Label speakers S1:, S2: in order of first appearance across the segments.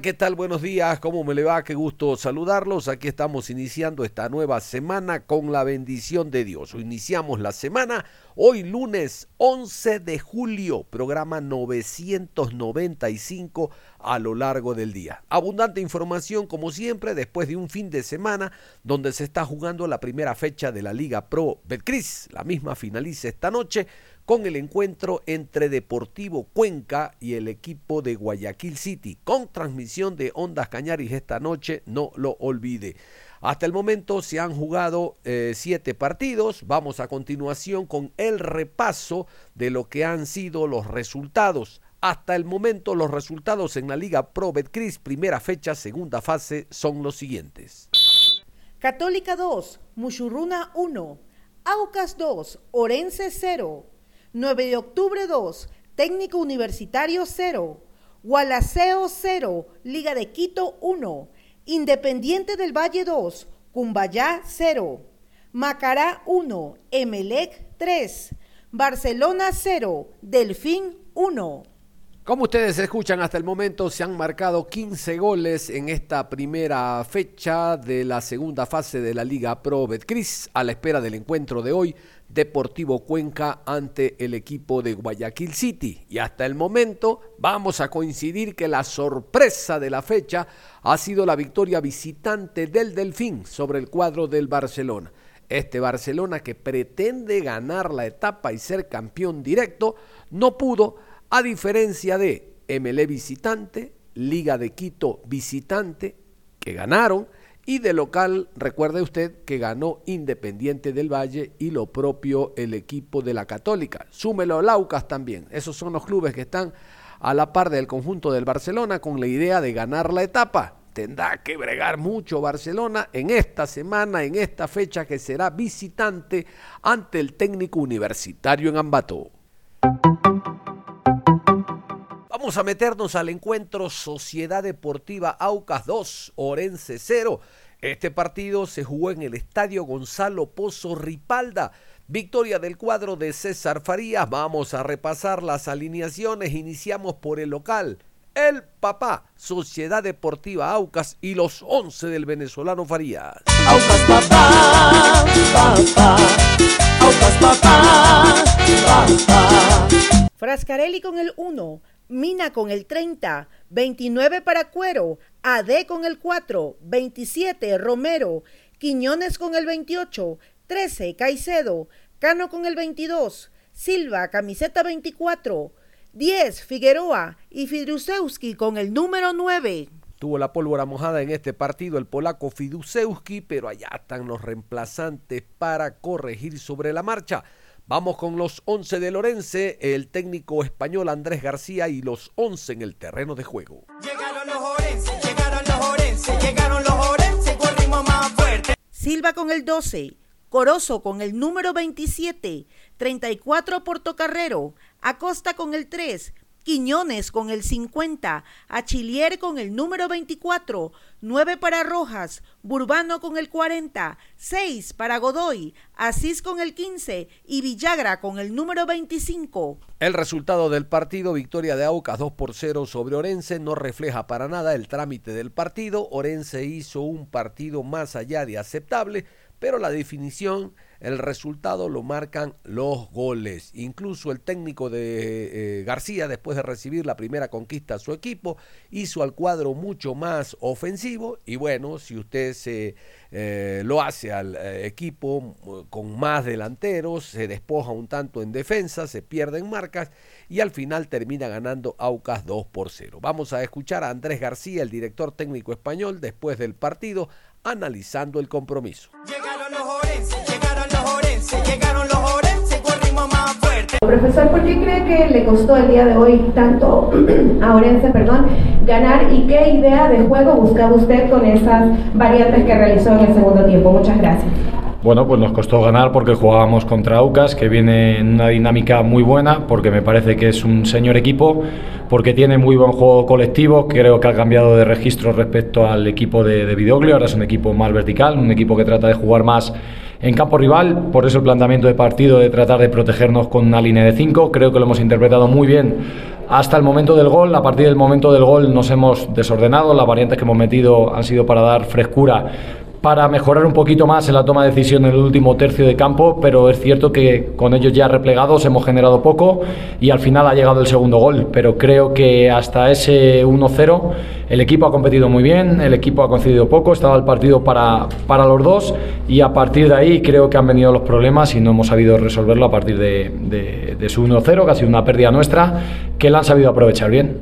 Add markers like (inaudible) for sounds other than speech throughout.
S1: ¿Qué tal? Buenos días, ¿cómo me le va? Qué gusto saludarlos. Aquí estamos iniciando esta nueva semana con la bendición de Dios. Iniciamos la semana hoy lunes 11 de julio, programa 995 a lo largo del día. Abundante información como siempre después de un fin de semana donde se está jugando la primera fecha de la Liga Pro Betcris. La misma finaliza esta noche con el encuentro entre Deportivo Cuenca y el equipo de Guayaquil City, con transmisión de Ondas Cañaris esta noche, no lo olvide. Hasta el momento se han jugado eh, siete partidos. Vamos a continuación con el repaso de lo que han sido los resultados. Hasta el momento los resultados en la Liga Pro Betcris, primera fecha, segunda fase, son los siguientes.
S2: Católica 2, Muchurruna 1, Aucas 2, Orense 0, 9 de octubre 2, Técnico Universitario 0, Gualaceo 0, Liga de Quito 1, Independiente del Valle 2, Cumbayá 0, Macará 1, Emelec 3, Barcelona 0, Delfín 1.
S1: Como ustedes escuchan, hasta el momento se han marcado 15 goles en esta primera fecha de la segunda fase de la Liga Pro Betcris a la espera del encuentro de hoy Deportivo Cuenca ante el equipo de Guayaquil City. Y hasta el momento vamos a coincidir que la sorpresa de la fecha ha sido la victoria visitante del Delfín sobre el cuadro del Barcelona. Este Barcelona que pretende ganar la etapa y ser campeón directo no pudo a diferencia de MLE visitante, Liga de Quito visitante, que ganaron, y de local, recuerde usted que ganó Independiente del Valle y lo propio el equipo de la Católica. Súmelo Laucas también. Esos son los clubes que están a la par del conjunto del Barcelona con la idea de ganar la etapa. Tendrá que bregar mucho Barcelona en esta semana, en esta fecha que será visitante ante el técnico universitario en Ambato. Vamos a meternos al encuentro Sociedad Deportiva Aucas 2, Orense 0. Este partido se jugó en el Estadio Gonzalo Pozo Ripalda. Victoria del cuadro de César Farías. Vamos a repasar las alineaciones. Iniciamos por el local. El Papá, Sociedad Deportiva Aucas y los 11 del venezolano Farías. Aucas Papá,
S2: Papá, Aucas Papá, Papá. Frascarelli con el 1. Mina con el 30, 29 para Cuero, AD con el 4, 27 Romero, Quiñones con el 28, 13 Caicedo, Cano con el 22, Silva camiseta 24, 10 Figueroa y Fidusewski con el número 9.
S1: Tuvo la pólvora mojada en este partido el polaco Fidusewski, pero allá están los reemplazantes para corregir sobre la marcha. Vamos con los 11 de Lorense, el técnico español Andrés García y los 11 en el terreno de juego. Llegaron los Orense, llegaron
S2: los Orense, llegaron los Orense con ritmo más fuerte. Silva con el 12, Corozo con el número 27, 34 Portocarrero, Acosta con el 3, Quiñones con el 50, Achillier con el número 24, 9 para Rojas, Burbano con el 40, 6 para Godoy, Asís con el 15 y Villagra con el número 25.
S1: El resultado del partido, victoria de Aucas 2 por 0 sobre Orense, no refleja para nada el trámite del partido. Orense hizo un partido más allá de aceptable pero la definición el resultado lo marcan los goles. Incluso el técnico de eh, García, después de recibir la primera conquista a su equipo, hizo al cuadro mucho más ofensivo. Y bueno, si usted se eh, lo hace al eh, equipo con más delanteros, se despoja un tanto en defensa, se pierden marcas y al final termina ganando Aucas 2 por 0. Vamos a escuchar a Andrés García, el director técnico español, después del partido, analizando el compromiso.
S3: Llegaron los orenses, orenses, llegaron los orenses con ritmo más fuerte.
S4: Profesor, ¿por qué cree que le costó el día de hoy tanto (clears throat) a Orense, perdón, ganar y qué idea de juego buscaba usted con esas variantes que realizó en el segundo tiempo? Muchas gracias.
S5: Bueno, pues nos costó ganar porque jugábamos contra Aucas, que viene en una dinámica muy buena, porque me parece que es un señor equipo, porque tiene muy buen juego colectivo, creo que ha cambiado de registro respecto al equipo de, de Vidoglio, ahora es un equipo más vertical, un equipo que trata de jugar más en campo rival, por eso el planteamiento de partido de tratar de protegernos con una línea de 5, creo que lo hemos interpretado muy bien hasta el momento del gol, a partir del momento del gol nos hemos desordenado, las variantes que hemos metido han sido para dar frescura para mejorar un poquito más en la toma de decisión en el último tercio de campo, pero es cierto que con ellos ya replegados hemos generado poco y al final ha llegado el segundo gol. Pero creo que hasta ese 1-0 el equipo ha competido muy bien, el equipo ha concedido poco, estaba el partido para, para los dos y a partir de ahí creo que han venido los problemas y no hemos sabido resolverlo a partir de, de, de su 1-0, que ha sido una pérdida nuestra, que la han sabido aprovechar bien.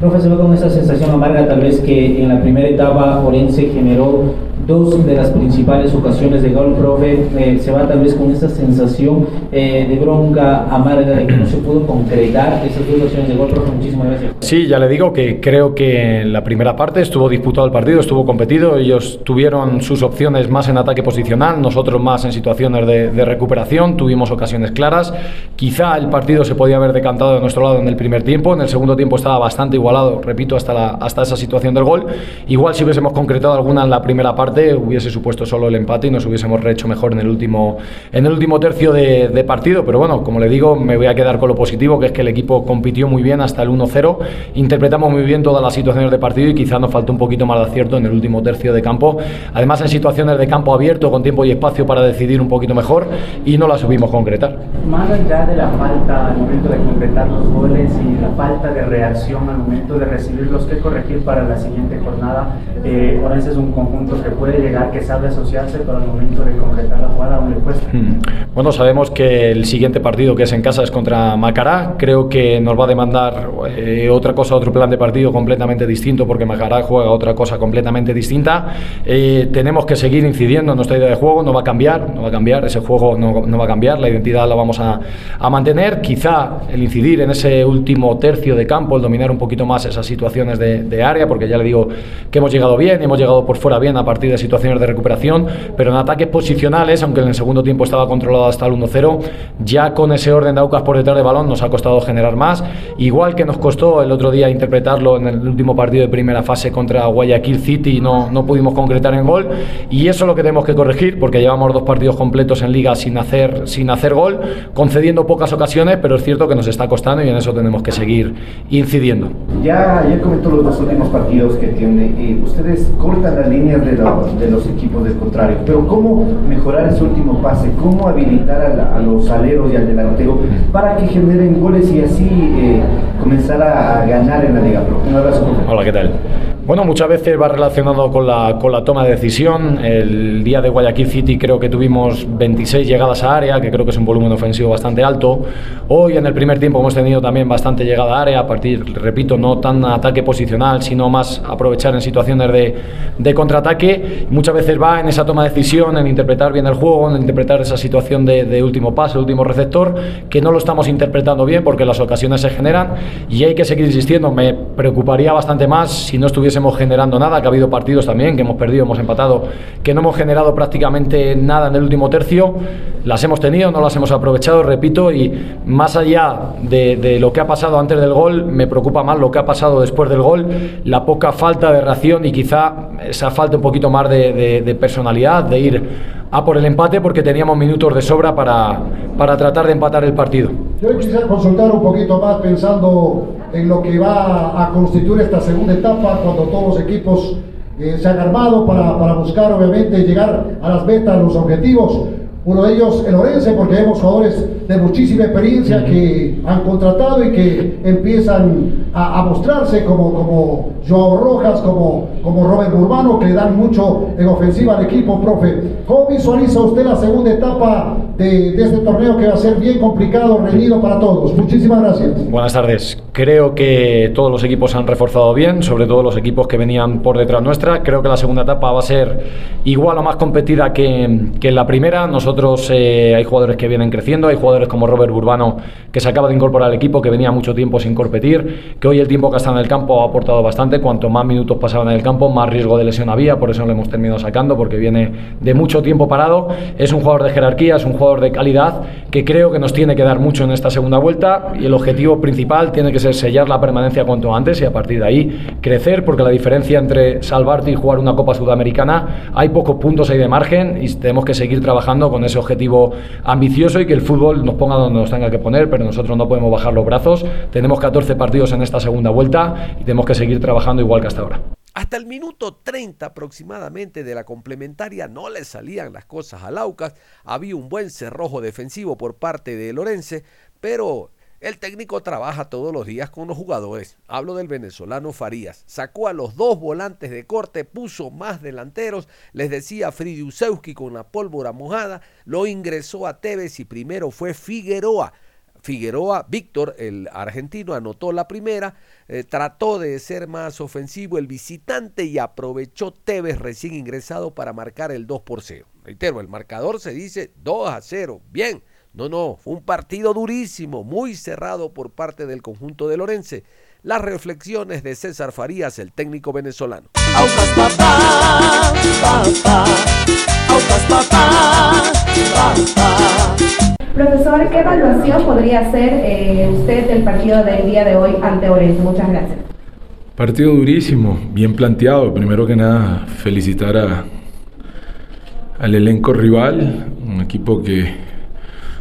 S6: Profe, se con esa sensación amarga tal vez que en la primera etapa Orense generó dos de las principales ocasiones de gol, profe, eh, se va tal vez con esa sensación eh, de bronca amarga de que no se pudo concretar esas dos ocasiones de gol, profe, muchísimas gracias.
S5: Sí, ya le digo que creo que en la primera parte estuvo disputado el partido, estuvo competido, ellos tuvieron sus opciones más en ataque posicional, nosotros más en situaciones de, de recuperación, tuvimos ocasiones claras, quizá el partido se podía haber decantado de nuestro lado en el primer tiempo, en el segundo tiempo estaba bastante igualado, repito, hasta, la, hasta esa situación del gol, igual si hubiésemos concretado alguna en la primera parte, hubiese supuesto solo el empate y nos hubiésemos rehecho mejor en el último, en el último tercio de, de, partido. Pero bueno, como le digo, me voy a quedar con lo positivo, que es que el equipo compitió muy bien hasta el 1-0. Interpretamos muy bien todas las situaciones de partido y quizás nos faltó un poquito más de acierto en el último tercio de campo. Además, en situaciones de campo abierto, con tiempo y espacio para decidir un poquito mejor y no la supimos concretar.
S7: Más allá de la falta al momento de concretar los goles y la falta de reacción al momento de recibirlos, ¿qué corregir para la siguiente jornada? Eh, Orense es un conjunto que puede llegar, que sabe asociarse, pero al momento de concretar la jugada aún le cuesta.
S5: Hmm. Bueno, sabemos que el siguiente partido que es en casa es contra Macará. Creo que nos va a demandar eh, otra cosa, otro plan de partido completamente distinto, porque Macará juega otra cosa completamente distinta. Eh, tenemos que seguir incidiendo en nuestra idea de juego, no va a cambiar, no va a cambiar, ese juego no, no va a cambiar, la identidad la vamos a, a, mantener. Quizá el incidir en ese último tercio de campo, el dominar un poquito más esas situaciones de, de área, porque ya le digo que hemos llegado bien hemos llegado por fuera bien a partir de situaciones de recuperación, pero en ataques posicionales, aunque en el segundo tiempo estaba controlado hasta el 1-0, ya con ese orden de Aucas por detrás de balón nos ha costado generar más, igual que nos costó el otro día interpretarlo en el último partido de primera fase contra Guayaquil City y no, no pudimos concretar en gol, y eso es lo que tenemos que corregir, porque llevamos dos partidos completos en liga sin hacer, sin hacer gol, concediendo pocas ocasiones, pero es cierto que nos está costando y en eso tenemos que seguir incidiendo.
S8: Ya, ya comentó los dos últimos partidos que tiene, eh, ustedes cortan las líneas de, la, de los equipos del contrario. Pero ¿cómo mejorar ese último pase? ¿Cómo habilitar a, los aleros y al delantero para que generen goles y así eh, comenzar a, a, ganar en la Liga Pro? Un abrazo.
S5: Hola, ¿qué tal? Bueno, muchas veces va relacionado con la, con la toma de decisión. El día de Guayaquil City creo que tuvimos 26 llegadas a área, que creo que es un volumen ofensivo bastante alto. Hoy en el primer tiempo hemos tenido también bastante llegada a área, a partir, repito, no tan ataque posicional, sino más aprovechar en situaciones de, de contraataque. Muchas veces va en esa toma de decisión, en interpretar bien el juego, en interpretar esa situación de, de último pase, último receptor, que no lo estamos interpretando bien porque las ocasiones se generan y hay que seguir insistiendo. Me preocuparía bastante más si no estuviésemos generando nada, que ha habido partidos también que hemos perdido, hemos empatado, que no hemos generado prácticamente nada en el último tercio, las hemos tenido, no las hemos aprovechado, repito, y más allá de, lo que ha pasado antes del gol, me preocupa más lo que ha pasado después del gol, la poca falta de reacción y quizá esa falta un poquito más de personalidad, de ir a por el empate porque teníamos minutos de sobra para, para tratar de empatar el partido.
S9: Yo quisiera consultar un poquito más pensando en lo que va a constituir esta segunda etapa cuando todos los equipos eh, se han armado para, para buscar obviamente llegar a las metas, los objetivos. Uno de ellos, el Orense, porque vemos jugadores de muchísima experiencia que han contratado y que empiezan a, a mostrarse como, como Joao Rojas, como, como Robert Urbano, que le dan mucho en ofensiva al equipo, profe. ¿Cómo visualiza usted la segunda etapa de, de este torneo que va a ser bien complicado, reñido para todos? Muchísimas gracias.
S5: Buenas tardes. Creo que todos los equipos han reforzado bien, sobre todo los equipos que venían por detrás nuestra. Creo que la segunda etapa va a ser igual o más competida que, que en la primera. Nosotros eh, hay jugadores que vienen creciendo, hay jugadores como Robert Burbano que se acaba de incorporar al equipo, que venía mucho tiempo sin competir, que hoy el tiempo que ha estado en el campo ha aportado bastante. Cuanto más minutos pasaban en el campo, más riesgo de lesión había, por eso lo hemos terminado sacando, porque viene de mucho tiempo parado. Es un jugador de jerarquía, es un jugador de calidad que creo que nos tiene que dar mucho en esta segunda vuelta y el objetivo principal tiene que ser sellar la permanencia cuanto antes y a partir de ahí crecer, porque la diferencia entre salvarte y jugar una Copa Sudamericana hay pocos puntos ahí de margen y tenemos que seguir trabajando con ese objetivo ambicioso y que el fútbol nos ponga donde nos tenga que poner, pero nosotros no podemos bajar los brazos. Tenemos 14 partidos en esta segunda vuelta y tenemos que seguir trabajando igual que hasta ahora.
S1: Hasta el minuto 30 aproximadamente de la complementaria no le salían las cosas a Laucas. Había un buen cerrojo defensivo por parte de Lorense, pero el técnico trabaja todos los días con los jugadores. Hablo del venezolano Farías. Sacó a los dos volantes de corte, puso más delanteros. Les decía Fridiusewski con la pólvora mojada. Lo ingresó a Tevez y primero fue Figueroa. Figueroa, Víctor, el argentino, anotó la primera, eh, trató de ser más ofensivo el visitante y aprovechó Tevez recién ingresado para marcar el 2 por 0. Reitero, el marcador se dice 2 a 0. Bien, no, no, fue un partido durísimo, muy cerrado por parte del conjunto de Lorense. Las reflexiones de César Farías, el técnico venezolano.
S3: Aucas papá, papá, papá, papá.
S4: Profesor, ¿qué evaluación podría hacer eh, usted del partido del día de hoy ante Orense? Muchas gracias.
S10: Partido durísimo, bien planteado. Primero que nada, felicitar a, al elenco rival, un equipo que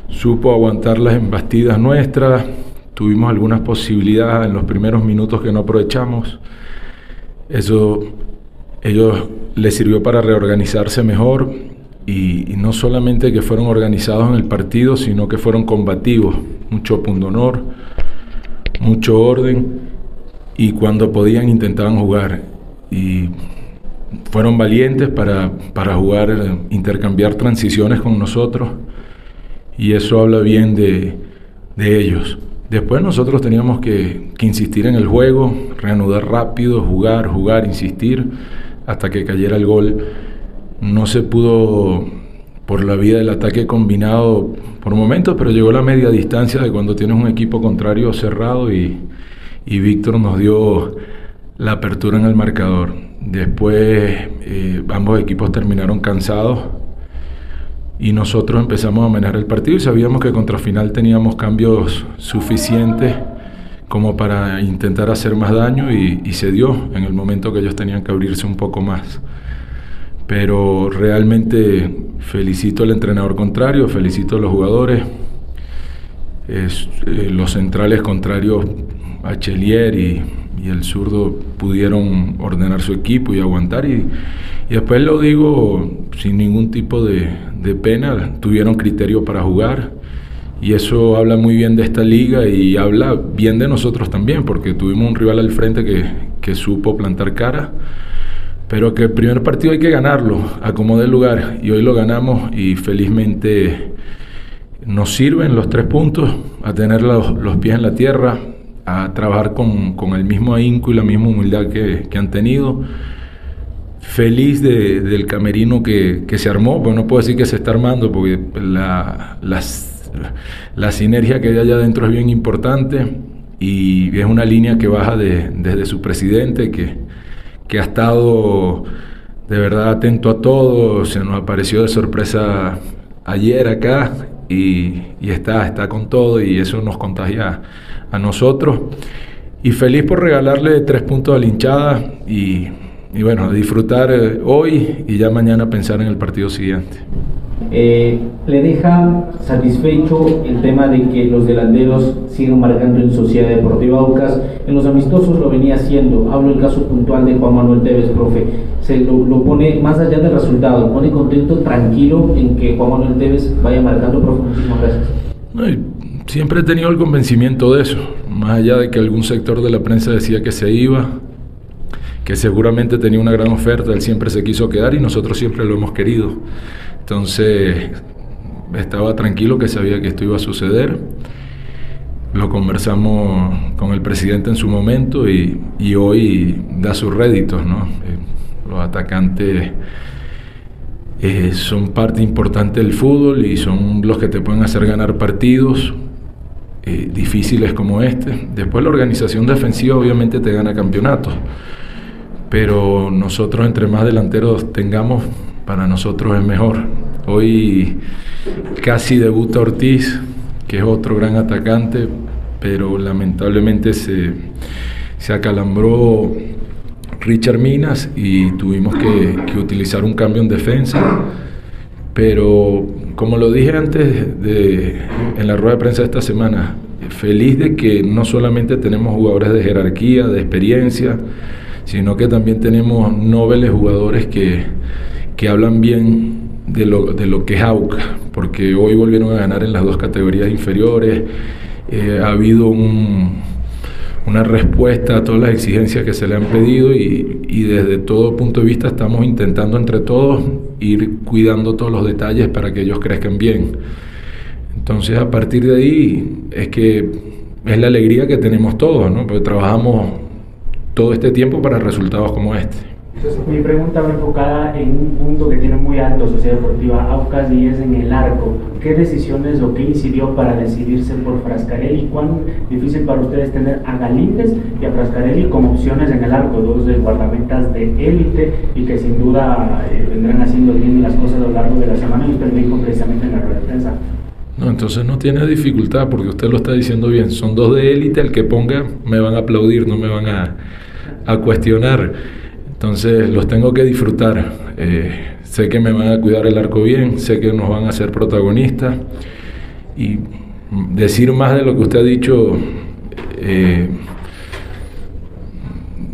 S10: supo aguantar las embastidas nuestras. Tuvimos algunas posibilidades en los primeros minutos que no aprovechamos. Eso ellos les sirvió para reorganizarse mejor y, no solamente que fueron organizados en el partido, sino que fueron combativos, mucho pundonor, mucho orden y cuando podían intentaban jugar y fueron valientes para, para jugar, intercambiar transiciones con nosotros y eso habla bien de, de ellos. Después nosotros teníamos que, que, insistir en el juego, reanudar rápido, jugar, jugar, insistir, hasta que cayera el gol. No se pudo por la vía del ataque combinado por momentos, pero llegó la media distancia de cuando tienes un equipo contrario cerrado y, y Víctor nos dio la apertura en el marcador. Después eh, ambos equipos terminaron cansados y nosotros empezamos a manejar el partido y sabíamos que contra final teníamos cambios suficientes como para intentar hacer más daño y, y, se dio en el momento que ellos tenían que abrirse un poco más. Pero realmente felicito al entrenador contrario, felicito a los jugadores, es, eh, los centrales contrarios, Achelier y, y el zurdo pudieron ordenar su equipo y aguantar. Y, y después lo digo sin ningún tipo de, de, pena, tuvieron criterio para jugar. Y eso habla muy bien de esta liga y habla bien de nosotros también porque tuvimos un rival al frente que, que supo plantar cara pero que el primer partido hay que ganarlo, acomodar el lugar y hoy lo ganamos y felizmente nos sirven los tres puntos a tener los, los pies en la tierra, a trabajar con, con, el mismo ahínco y la misma humildad que, que han tenido. Feliz de, del camerino que, que, se armó, pero no puedo decir que se está armando porque la, la, la sinergia que hay allá adentro es bien importante y es una línea que baja de, desde su presidente, que, que ha estado de verdad atento a todo, se nos apareció de sorpresa ayer acá y, y está, está con todo y eso nos contagia a nosotros. Y feliz por regalarle tres puntos a la hinchada y, y bueno, disfrutar eh, hoy y ya mañana pensar en el partido siguiente.
S6: Eh, ¿Le deja satisfecho el tema de que los delanteros siguen marcando en Sociedad Deportiva Aucas? En los amistosos lo venía haciendo. Hablo el caso puntual de Juan Manuel Tevez, profe. se lo, pone más allá del resultado, pone contento, tranquilo en que Juan Manuel Tevez vaya marcando profundísimo. Gracias.
S10: No, siempre he tenido el convencimiento de eso, más allá de que algún sector de la prensa decía que se iba, que seguramente tenía una gran oferta, él siempre se quiso quedar y nosotros siempre lo hemos querido. Entonces estaba tranquilo que sabía que esto iba a suceder. Lo conversamos con el presidente en su momento y, hoy da sus réditos, ¿no? Eh, los atacantes eh, son parte importante del fútbol y son los que te pueden hacer ganar partidos eh, difíciles como este. Después la organización defensiva obviamente te gana campeonatos, pero nosotros entre más delanteros tengamos, para nosotros es mejor. Hoy casi debuta Ortiz, que es otro gran atacante, pero lamentablemente se, se acalambró Richard Minas y tuvimos que, utilizar un cambio en defensa. Pero como lo dije antes de, en la rueda de prensa de esta semana, feliz de que no solamente tenemos jugadores de jerarquía, de experiencia, sino que también tenemos nobles jugadores que, que hablan bien de lo, de lo que es AUCA, porque hoy volvieron a ganar en las dos categorías inferiores, eh, ha habido un, una respuesta a todas las exigencias que se le han pedido y, y, desde todo punto de vista estamos intentando entre todos ir cuidando todos los detalles para que ellos crezcan bien. Entonces a partir de ahí es que es la alegría que tenemos todos, ¿no? porque trabajamos todo este tiempo para resultados como este.
S7: Mi pregunta va enfocada en un punto que tiene muy alto Sociedad Deportiva Aucas y es en el arco. ¿Qué decisiones o qué incidió para decidirse por Frascarelli? ¿Cuán difícil para ustedes tener a Galíndez y a Frascarelli como opciones en el arco? Dos de guardametas de élite y que sin duda eh, vendrán haciendo bien las cosas a lo largo de la semana y usted me dijo precisamente en la rueda de prensa.
S10: No, entonces no tiene dificultad porque usted lo está diciendo bien. Son dos de élite, el que ponga me van a aplaudir, no me van a, a cuestionar. Entonces los tengo que disfrutar. Eh, sé que me van a cuidar el arco bien, sé que nos van a ser protagonistas. Y decir más de lo que usted ha dicho eh,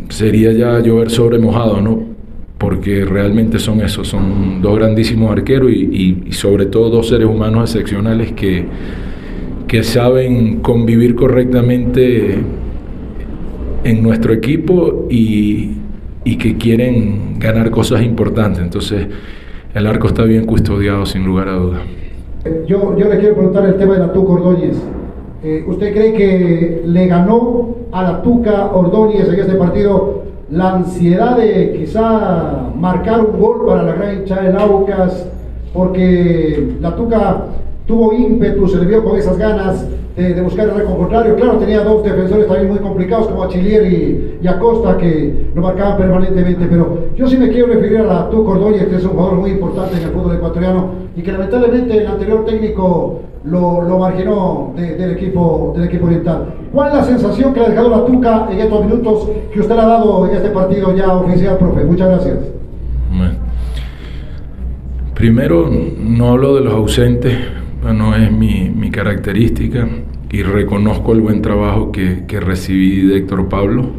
S10: sería ya llover sobre mojado, ¿no? Porque realmente son esos, son dos grandísimos arqueros y, y, y sobre todo dos seres humanos excepcionales que, que saben convivir correctamente en nuestro equipo y, y que quieren ganar cosas importantes. Entonces, el arco está bien custodiado, sin lugar a dudas.
S9: Yo, yo le quiero preguntar el tema de la Tuca Ordóñez. Eh, ¿Usted cree que le ganó a la Tuca Ordóñez en este partido la ansiedad de quizá marcar un gol para la gran hinchada de Laucas? Porque la Tuca tuvo ímpetu, se le vio con esas ganas de, buscar el récord contrario. Claro, tenía dos defensores también muy complicados como Achillier y, Acosta que lo marcaban permanentemente, pero yo sí me quiero referir a la Tu Cordóñez, que es un jugador muy importante en el fútbol ecuatoriano y que lamentablemente el anterior técnico lo, lo marginó de, del, equipo, del equipo oriental. ¿Cuál es la sensación que le ha dejado la Tuca en estos minutos que usted le ha dado en este partido ya oficial, profe? Muchas gracias.
S10: Primero, no hablo de los ausentes, no es mi, mi, característica y reconozco el buen trabajo que, que recibí de Héctor Pablo.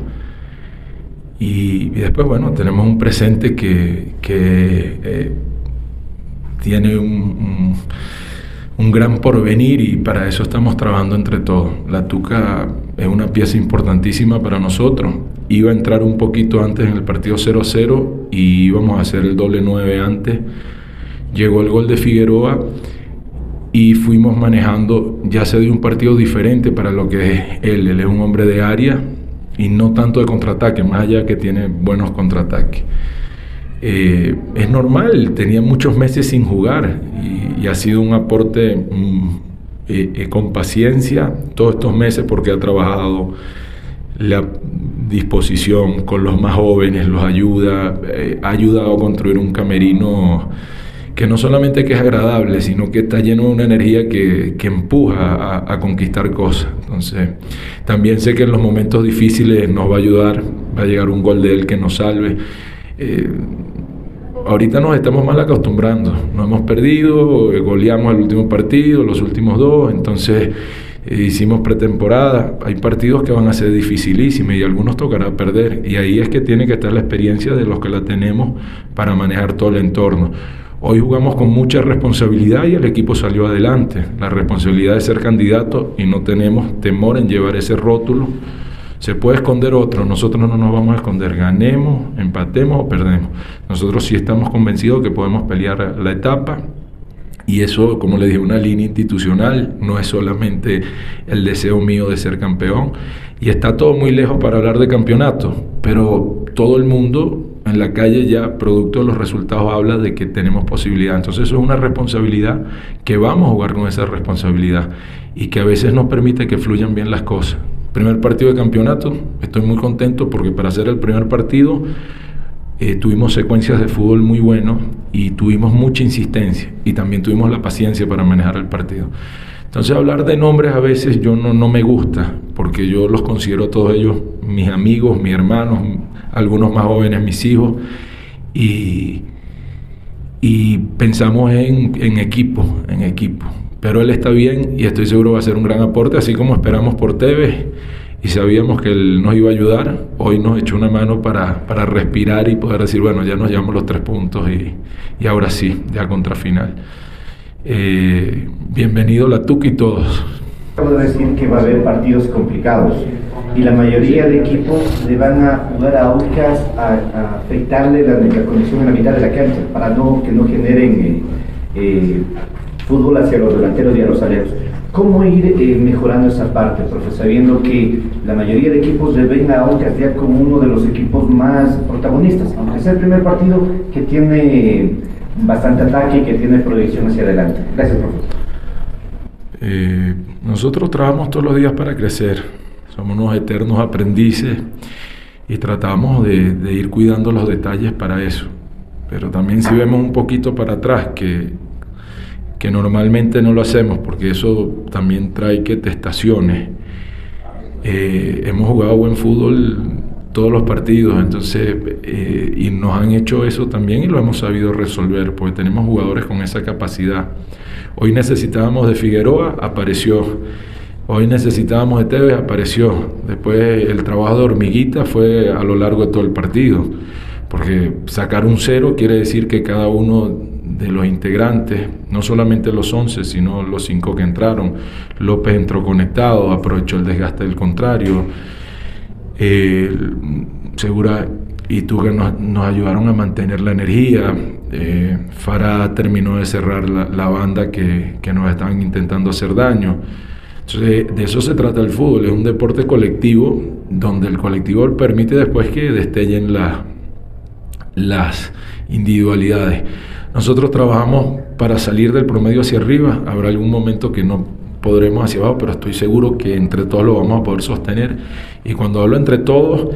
S10: Y, después, bueno, tenemos un presente que, que eh, tiene un, un, un, gran porvenir y para eso estamos trabajando entre todos. La Tuca es una pieza importantísima para nosotros. Iba a entrar un poquito antes en el partido 0-0 y íbamos a hacer el doble 9 antes. Llegó el gol de Figueroa y fuimos manejando, ya se dio un partido diferente para lo que es él, él es un hombre de área y no tanto de contraataque, más allá que tiene buenos contraataques. Eh, es normal, tenía muchos meses sin jugar y, y ha sido un aporte mm, eh, eh, con paciencia todos estos meses porque ha trabajado la disposición con los más jóvenes, los ayuda, eh, ha ayudado a construir un camerino que no solamente que es agradable, sino que está lleno de una energía que, que empuja a, conquistar cosas. Entonces, también sé que en los momentos difíciles nos va a ayudar, va a llegar un gol de él que nos salve. Eh, ahorita nos estamos mal acostumbrando, nos hemos perdido, goleamos el último partido, los últimos dos, entonces eh, hicimos pretemporada, hay partidos que van a ser dificilísimos y algunos tocará perder. Y ahí es que tiene que estar la experiencia de los que la tenemos para manejar todo el entorno. Hoy jugamos con mucha responsabilidad y el equipo salió adelante. La responsabilidad de ser candidato y no tenemos temor en llevar ese rótulo. Se puede esconder otro, nosotros no nos vamos a esconder, ganemos, empatemos o perdemos. Nosotros sí estamos convencidos que podemos pelear la etapa y eso, como le dije, una línea institucional, no es solamente el deseo mío de ser campeón. Y está todo muy lejos para hablar de campeonato, pero todo el mundo en la calle ya, producto de los resultados, habla de que tenemos posibilidad. Entonces eso es una responsabilidad que vamos a jugar con esa responsabilidad y que a veces nos permite que fluyan bien las cosas. Primer partido de campeonato, estoy muy contento porque para hacer el primer partido eh, tuvimos secuencias de fútbol muy buenos y tuvimos mucha insistencia y también tuvimos la paciencia para manejar el partido. Entonces hablar de nombres a veces yo no, no me gusta, porque yo los considero todos ellos mis amigos, mis hermanos, algunos más jóvenes, mis hijos, y, y pensamos en, en equipo, en equipo. Pero él está bien y estoy seguro va a ser un gran aporte, así como esperamos por Tevez y sabíamos que él nos iba a ayudar. Hoy nos echó una mano para, para respirar y poder decir, bueno, ya nos llevamos los tres puntos y, y ahora sí, ya contra final. Eh, bienvenido la TUC y todos.
S8: De decir que va a haber partidos complicados y la mayoría de equipos le van a jugar a Aucas a, a afectarle la, la, condición en la mitad de la cancha para no, que no generen eh, eh, fútbol hacia los delanteros y a los aleros. ¿Cómo ir eh, mejorando esa parte, profe? Sabiendo que la mayoría de equipos le ven a Aucas ya como uno de los equipos más protagonistas, aunque sea el primer partido que tiene bastante ataque que tiene proyección hacia adelante. Gracias, profe.
S10: Eh, nosotros trabajamos todos los días para crecer, somos unos eternos aprendices y tratamos de, ir cuidando los detalles para eso. Pero también si vemos un poquito para atrás, que que normalmente no lo hacemos porque eso también trae que testaciones. Eh, hemos jugado buen fútbol todos los partidos, entonces, eh, y nos han hecho eso también y lo hemos sabido resolver, porque tenemos jugadores con esa capacidad. Hoy necesitábamos de Figueroa, apareció. Hoy necesitábamos de Tevez, apareció. Después el trabajo de hormiguita fue a lo largo de todo el partido, porque sacar un cero quiere decir que cada uno de los integrantes, no solamente los 11, sino los 5 que entraron. López entró conectado, aprovechó el desgaste del contrario. Segura y Tuga nos, nos, ayudaron a mantener la energía. Eh, Farah terminó de cerrar la, banda que, nos estaban intentando hacer daño. Entonces, de eso se trata el fútbol, es un deporte colectivo donde el colectivo permite después que destellen la, las individualidades. Nosotros trabajamos para salir del promedio hacia arriba. Habrá algún momento que no podremos hacia abajo, pero estoy seguro que entre todos lo vamos a poder sostener. Y cuando hablo entre todos,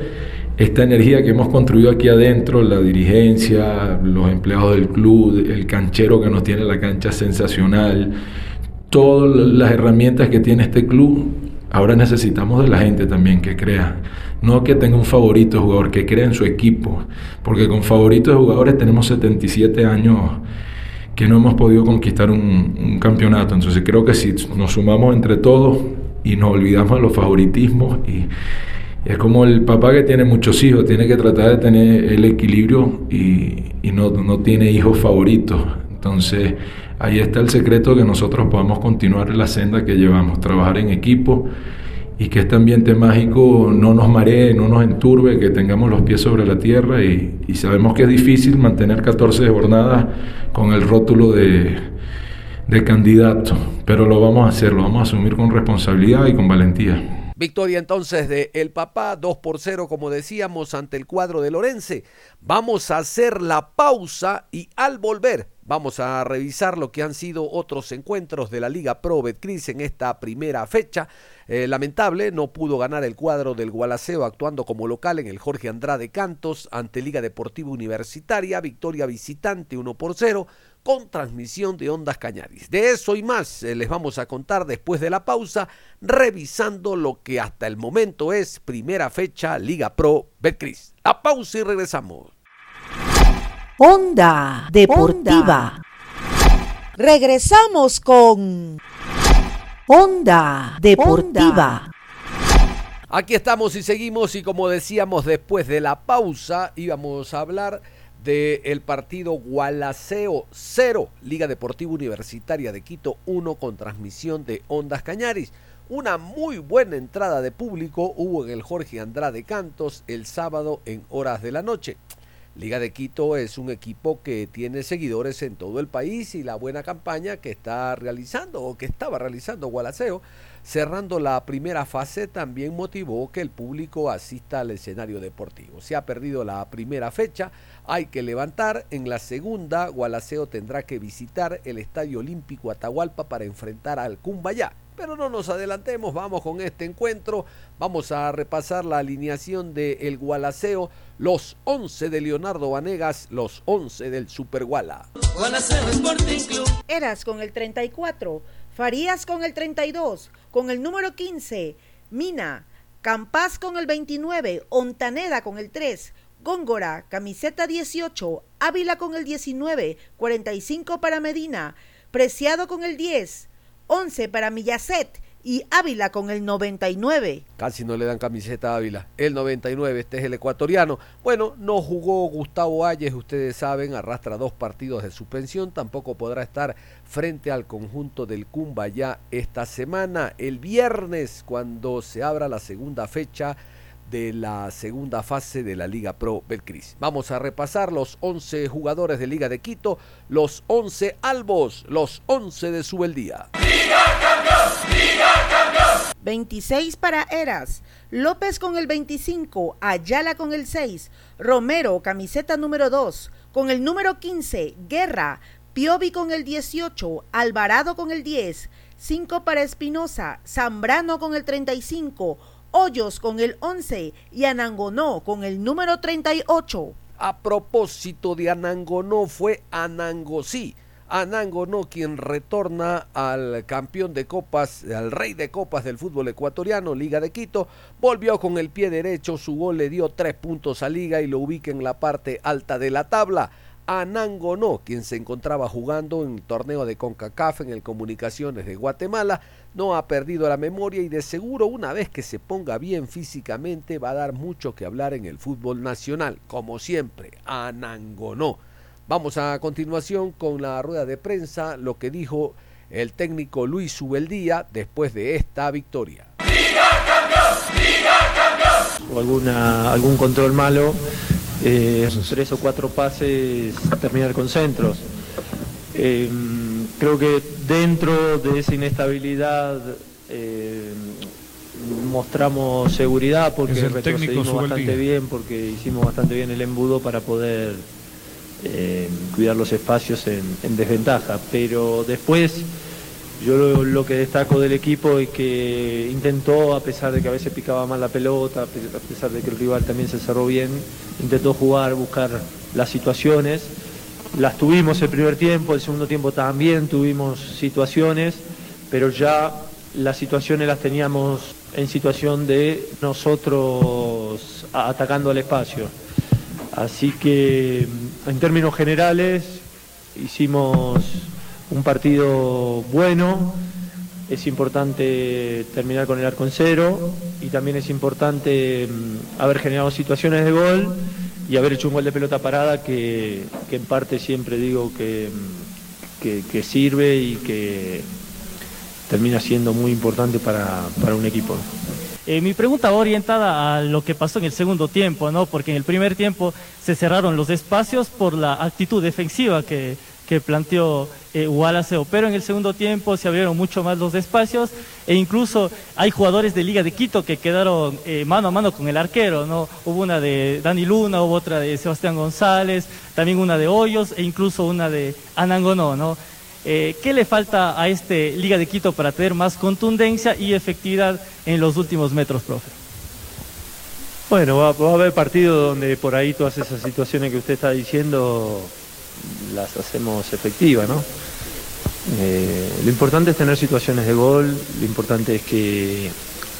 S10: esta energía que hemos construido aquí adentro, la dirigencia, los empleados del club, el canchero que nos tiene la cancha sensacional, todas las herramientas que tiene este club, ahora necesitamos de la gente también que crea. No que tenga un favorito jugador, que crea en su equipo. Porque con favoritos jugadores tenemos 77 años que no hemos podido conquistar un, un, campeonato. Entonces creo que si nos sumamos entre todos y nos olvidamos de los favoritismos y, es como el papá que tiene muchos hijos, tiene que tratar de tener el equilibrio y, y no, no, tiene hijos favoritos. Entonces ahí está el secreto que nosotros podamos continuar la senda que llevamos, trabajar en equipo y que este ambiente mágico no nos maree, no nos enturbe, que tengamos los pies sobre la tierra y, sabemos que es difícil mantener 14 jornadas con el rótulo de, de candidato, pero lo vamos a hacer, lo vamos a asumir con responsabilidad y con valentía.
S1: Victoria entonces de El Papá, 2 por 0 como decíamos ante el cuadro de Lorense. Vamos a hacer la pausa y al volver vamos a revisar lo que han sido otros encuentros de la Liga Pro Betcris en esta primera fecha. Eh, lamentable, no pudo ganar el cuadro del Gualaceo actuando como local en el Jorge Andrade Cantos ante Liga Deportiva Universitaria, victoria visitante 1 por 0 con transmisión de Ondas Cañaris. De eso y más eh, les vamos a contar después de la pausa, revisando lo que hasta el momento es primera fecha Liga Pro Betcris. La pausa y regresamos.
S2: Onda Deportiva. Onda. Regresamos con Onda Deportiva.
S1: Aquí estamos y seguimos y como decíamos después de la pausa íbamos a hablar del partido Gualaceo 0, Liga Deportiva Universitaria de Quito 1 con transmisión de Ondas Cañaris. Una muy buena entrada de público hubo en el Jorge Andrade Cantos el sábado en horas de la noche. Liga de Quito es un equipo que tiene seguidores en todo el país y la buena campaña que está realizando o que estaba realizando Gualaceo, cerrando la primera fase, también motivó que el público asista al escenario deportivo. Se ha perdido la primera fecha, hay que levantar. En la segunda, Gualaceo tendrá que visitar el Estadio Olímpico Atahualpa para enfrentar al Cumbayá. Pero no nos adelantemos, vamos con este encuentro. Vamos a repasar la alineación de El Gualaceo, los 11 de Leonardo Vanegas, los 11 del Super Guala.
S2: Eras con el 34, Farías con el 32, con el número 15, Mina, Campas con el 29, Ontaneda con el 3, Góngora, camiseta 18, Ávila con el 19, 45 para Medina, Preciado con el 10, 11 para Millacet y Ávila con el 99.
S1: Casi no le dan camiseta a Ávila. El 99, este es el ecuatoriano. Bueno, no jugó Gustavo Ayes, ustedes saben, arrastra dos partidos de suspensión. Tampoco podrá estar frente al conjunto del Cumba ya esta semana. El viernes, cuando se abra la segunda fecha de la segunda fase de la Liga Pro Belcris. Vamos a repasar los 11 jugadores de Liga de Quito, los 11 albos, los 11 de Subeldía. Liga
S2: campeón, Liga campeón. 26 para Eras, López con el 25, Ayala con el 6, Romero, camiseta número 2, con el número 15, Guerra, Piovi con el 18, Alvarado con el 10, 5 para Espinosa, Zambrano con el 35, Hoyos con el 11 y Anangonó con el número 38.
S1: A propósito de Anangonó fue Anangosí. Anangonó quien retorna al campeón de copas, al rey de copas del fútbol ecuatoriano, Liga de Quito, volvió con el pie derecho, su gol le dio tres puntos a Liga y lo ubica en la parte alta de la tabla. Anangonó, quien se encontraba jugando en torneo de CONCACAF en el Comunicaciones de Guatemala, no ha perdido la memoria y de seguro una vez que se ponga bien físicamente va a dar mucho que hablar en el fútbol nacional, como siempre, Anangonó. Vamos a continuación con la rueda de prensa, lo que dijo el técnico Luis Subeldía después de esta victoria. ¡Liga campeón!
S11: ¡Liga campeón! O alguna, algún control malo, eh, tres o cuatro pases, terminar con centros. Eh, creo que dentro de esa inestabilidad eh, mostramos seguridad porque retrocedimos bastante bien, porque hicimos bastante bien el embudo para poder eh, cuidar los espacios en, desventaja. Pero después yo lo, que destaco del equipo es que intentó, a pesar de que a veces picaba mal la pelota, a pesar de que el rival también se cerró bien, intentó jugar, buscar las situaciones las tuvimos el primer tiempo, el segundo tiempo también tuvimos situaciones, pero ya las situaciones las teníamos en situación de nosotros atacando al espacio. Así que en términos generales hicimos un partido bueno, es importante terminar con el arco en cero y también es importante mm, haber generado situaciones de gol y haber hecho un gol de pelota parada que, en parte siempre digo que, que, sirve y que termina siendo muy importante para, un equipo.
S12: Eh, mi pregunta va orientada a lo que pasó en el segundo tiempo, ¿no? porque en el primer tiempo se cerraron los espacios por la actitud defensiva que, que planteó eh, pero en el segundo tiempo se abrieron mucho más los espacios e incluso hay jugadores de Liga de Quito que quedaron eh, mano a mano con el arquero, ¿no? Hubo una de Dani Luna, hubo otra de Sebastián González, también una de Hoyos e incluso una de Anangonó, ¿no? Eh, ¿Qué le falta a este Liga de Quito para tener más contundencia y efectividad en los últimos metros, profe?
S11: Bueno, va, va a haber partidos donde por ahí todas esas situaciones que usted está diciendo las hacemos efectivas, ¿no? Eh, lo importante es tener situaciones de gol, lo importante es que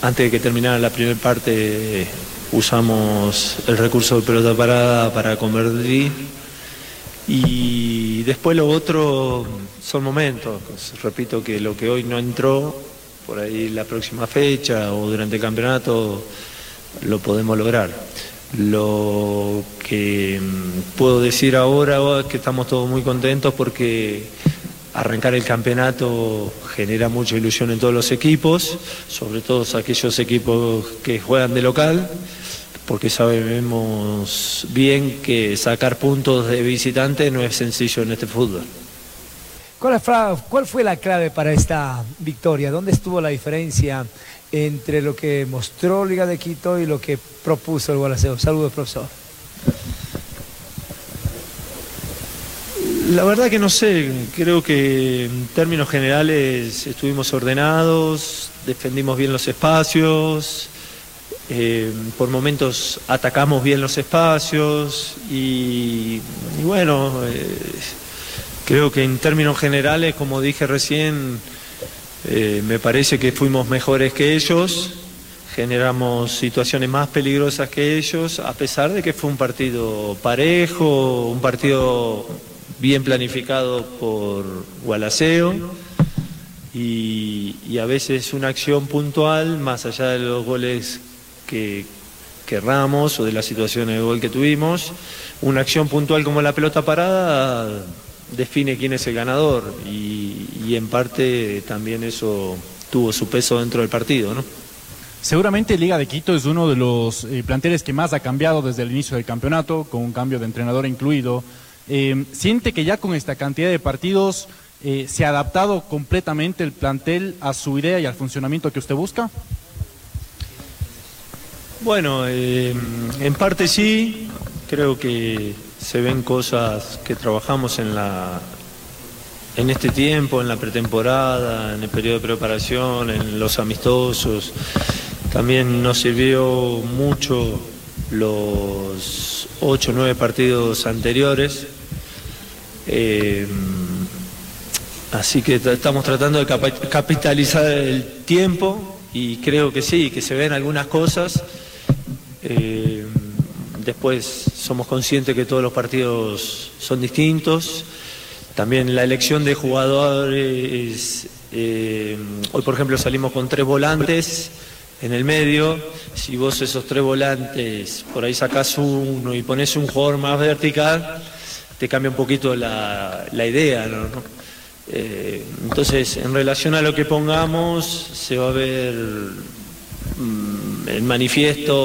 S11: antes de que terminara la primera parte usamos el recurso de pelota parada para convertir y después lo otro son momentos. Repito que lo que hoy no entró por ahí la próxima fecha o durante el campeonato lo podemos lograr. Lo que mm, puedo decir ahora es que estamos todos muy contentos porque arrancar el campeonato genera mucha ilusión en todos los equipos, sobre todo aquellos equipos que juegan de local, porque sabemos bien que sacar puntos de visitante no es sencillo en este fútbol.
S13: ¿Cuál fue la clave para esta victoria? ¿Dónde estuvo la diferencia entre lo que mostró Liga de Quito y lo que propuso el Gualaceo? Saludos, profesor.
S11: La verdad que no sé, creo que en términos generales estuvimos ordenados, defendimos bien los espacios, eh, por momentos atacamos bien los espacios y, bueno, eh, Creo que en términos generales, como dije recién, eh, me parece que fuimos mejores que ellos, generamos situaciones más peligrosas que ellos, a pesar de que fue un partido parejo, un partido bien planificado por Gualaceo y, a veces una acción puntual, más allá de los goles que, querramos o de las situaciones de gol que tuvimos, una acción puntual como la pelota parada define quién es el ganador y, en parte también eso tuvo su peso dentro del partido, ¿no?
S14: Seguramente Liga de Quito es uno de los eh, planteles que más ha cambiado desde el inicio del campeonato, con un cambio de entrenador incluido. Eh, ¿Siente que ya con esta cantidad de partidos eh, se ha adaptado completamente el plantel a su idea y al funcionamiento que usted busca?
S11: Bueno, en parte sí, creo que se ven cosas que trabajamos en la en este tiempo, en la pretemporada, en el periodo de preparación, en los amistosos. También nos sirvió mucho los ocho o nueve partidos anteriores. Eh, así que estamos tratando de capitalizar el tiempo y creo que sí, que se ven algunas cosas. Eh, Después somos conscientes que todos los partidos son distintos. También la elección de jugadores, eh, hoy por ejemplo salimos con tres volantes en el medio, si vos esos tres volantes por ahí sacás uno y pones un jugador más vertical, te cambia un poquito la, idea. Eh, entonces, en relación a lo que pongamos, se va a ver Mm, el manifiesto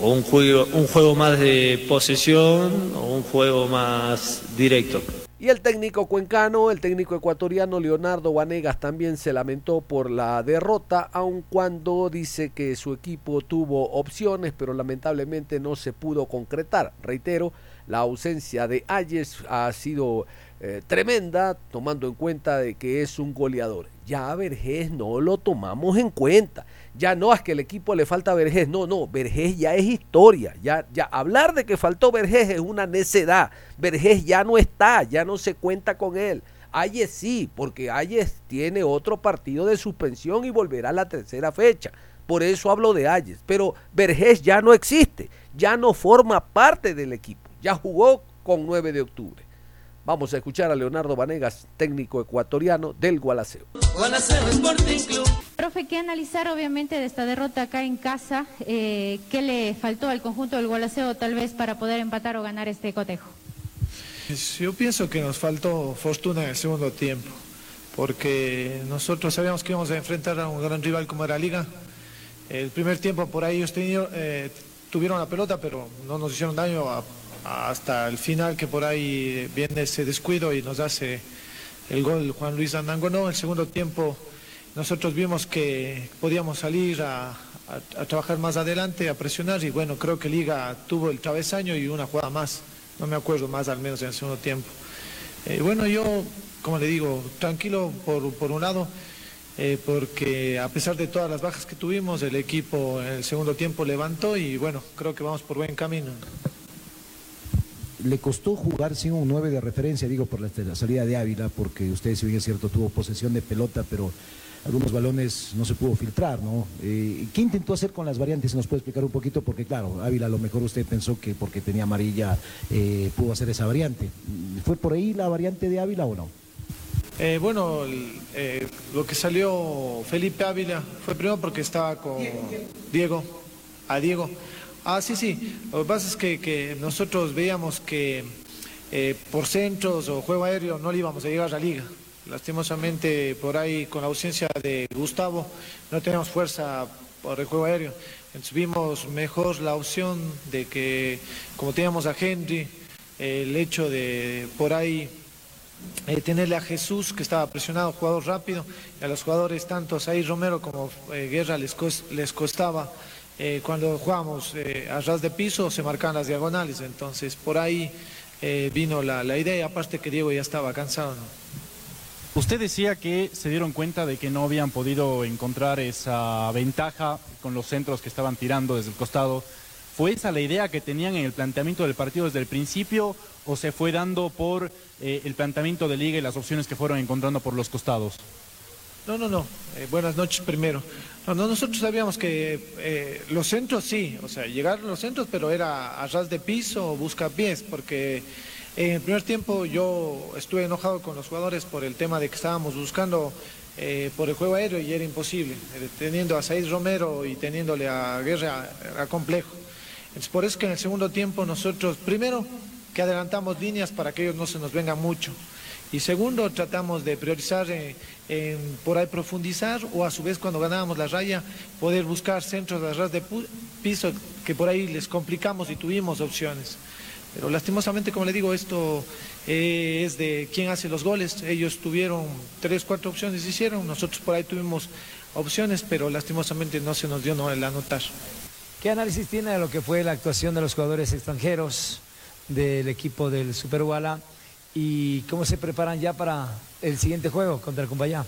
S11: o un juego, un juego más de posesión o un juego más directo.
S1: Y el técnico cuencano, el técnico ecuatoriano Leonardo Vanegas también se lamentó por la derrota, aun cuando dice que su equipo tuvo opciones, pero lamentablemente no se pudo concretar. Reitero, la ausencia de Ayes ha sido eh, tremenda, tomando en cuenta de que es un goleador. Ya a Vergés no lo tomamos en cuenta. Ya no es que el equipo le falta Vergés. No, no, Vergés ya es historia. Ya, ya hablar de que faltó Vergés es una necedad. Vergés ya no está, ya no se cuenta con él. Ayes sí, porque Ayes tiene otro partido de suspensión y volverá a la tercera fecha. Por eso hablo de Ayes. Pero Vergés ya no existe, ya no forma parte del equipo. Ya jugó con 9 de octubre. Vamos a escuchar a Leonardo Vanegas, técnico ecuatoriano del Gualaceo.
S15: Profe, ¿qué analizar obviamente de esta derrota acá en casa? Eh, ¿Qué le faltó al conjunto del Gualaceo tal vez para poder empatar o ganar este cotejo?
S16: Yo pienso que nos faltó fortuna en el segundo tiempo, porque nosotros sabíamos que íbamos a enfrentar a un gran rival como era Liga. El primer tiempo por ahí ellos eh, tuvieron la pelota, pero no nos hicieron daño a hasta el final que por ahí viene ese descuido y nos hace el gol Juan Luis Andango. el segundo tiempo nosotros vimos que podíamos salir a, trabajar más adelante, a presionar y bueno, creo que Liga tuvo el travesaño y una jugada más, no me acuerdo más al menos en el segundo tiempo. Eh, bueno, yo, como le digo, tranquilo por, por un lado, eh, porque a pesar de todas las bajas que tuvimos, el equipo en el segundo tiempo levantó y bueno, creo que vamos por buen camino
S17: le costó jugar sin un 9 de referencia, digo por la, salida de Ávila, porque usted, si bien es cierto, tuvo posesión de pelota, pero algunos balones no se pudo filtrar, ¿no? Eh, ¿Qué intentó hacer con las variantes? ¿Nos puede explicar un poquito? Porque claro, Ávila a lo mejor usted pensó que porque tenía amarilla eh, pudo hacer esa variante. ¿Fue por ahí la variante de Ávila o no?
S16: Eh, bueno, el, eh, lo que salió Felipe Ávila fue primero porque estaba con Diego, a Diego. Ah, sí, sí. Lo que pasa es que, que nosotros veíamos que eh, por centros o juego aéreo no le íbamos a llegar a la liga. Lastimosamente, por ahí, con la ausencia de Gustavo, no tenemos fuerza por el juego aéreo. Entonces vimos mejor la opción de que, como teníamos a Henry, el hecho de por ahí eh, tenerle a Jesús, que estaba presionado, jugador rápido, y a los jugadores, tanto Saí Romero como eh, Guerra, les, les costaba. Eh, cuando jugábamos eh, a ras de piso, se marcaban las diagonales. Entonces, por ahí eh, vino la, la idea, aparte que Diego ya estaba cansado. ¿no?
S14: Usted decía que se dieron cuenta de que no habían podido encontrar esa ventaja con los centros que estaban tirando desde el costado. ¿Fue esa la idea que tenían en el planteamiento del partido desde el principio o se fue dando por eh, el planteamiento de liga y las opciones que fueron encontrando por los costados?
S16: No, no, no. Eh, buenas noches primero. No, no, nosotros sabíamos que eh, los centros sí, o sea, llegar a los centros, pero era a ras de piso o busca pies, porque en el primer tiempo yo estuve enojado con los jugadores por el tema de que estábamos buscando eh, por el juego aéreo y era imposible. Teniendo a Said Romero y teniéndole a Guerra era complejo. Entonces, por eso que en el segundo tiempo nosotros, primero, que adelantamos líneas para que ellos no se nos vengan mucho. Y segundo, tratamos de priorizar eh, en por ahí profundizar o a su vez cuando ganábamos la raya poder buscar centros de ras de piso que por ahí les complicamos y tuvimos opciones. Pero lastimosamente, como le digo, esto eh, es de quién hace los goles. Ellos tuvieron tres, cuatro opciones, hicieron. Nosotros por ahí tuvimos opciones, pero lastimosamente no se nos dio no, el anotar.
S13: ¿Qué análisis tiene de lo que fue la actuación de los jugadores extranjeros del equipo del Super Wala y cómo se preparan ya para el siguiente juego contra el Cumbayá?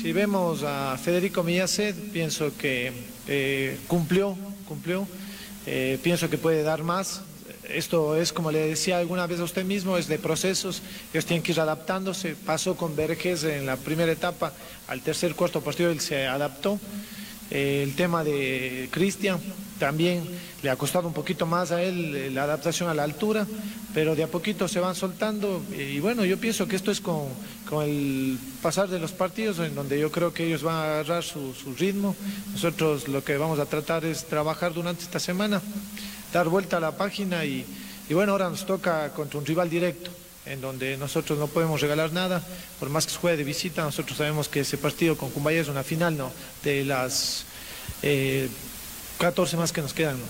S16: Si vemos a Federico Millacet, pienso que eh, cumplió, cumplió. Eh, pienso que puede dar más. Esto es, como le decía alguna vez a usted mismo, es de procesos. Ellos tienen que ir adaptándose. Pasó con Verges en la primera etapa. Al tercer, cuarto partido él se adaptó. Eh, el tema de Cristian también le ha costado un poquito más a él eh, la adaptación a la altura, pero de a poquito se van soltando y bueno, yo pienso que esto es con, con el pasar de los partidos en donde yo creo que ellos van a agarrar su, su ritmo. Nosotros lo que vamos a tratar es trabajar durante esta semana, dar vuelta a la página y, y bueno, ahora nos toca contra un rival directo en donde nosotros no podemos regalar nada, por más que se juegue de visita, nosotros sabemos que ese partido con Cumbaya es una final, ¿no? De las eh, 14 más que nos quedan, ¿no?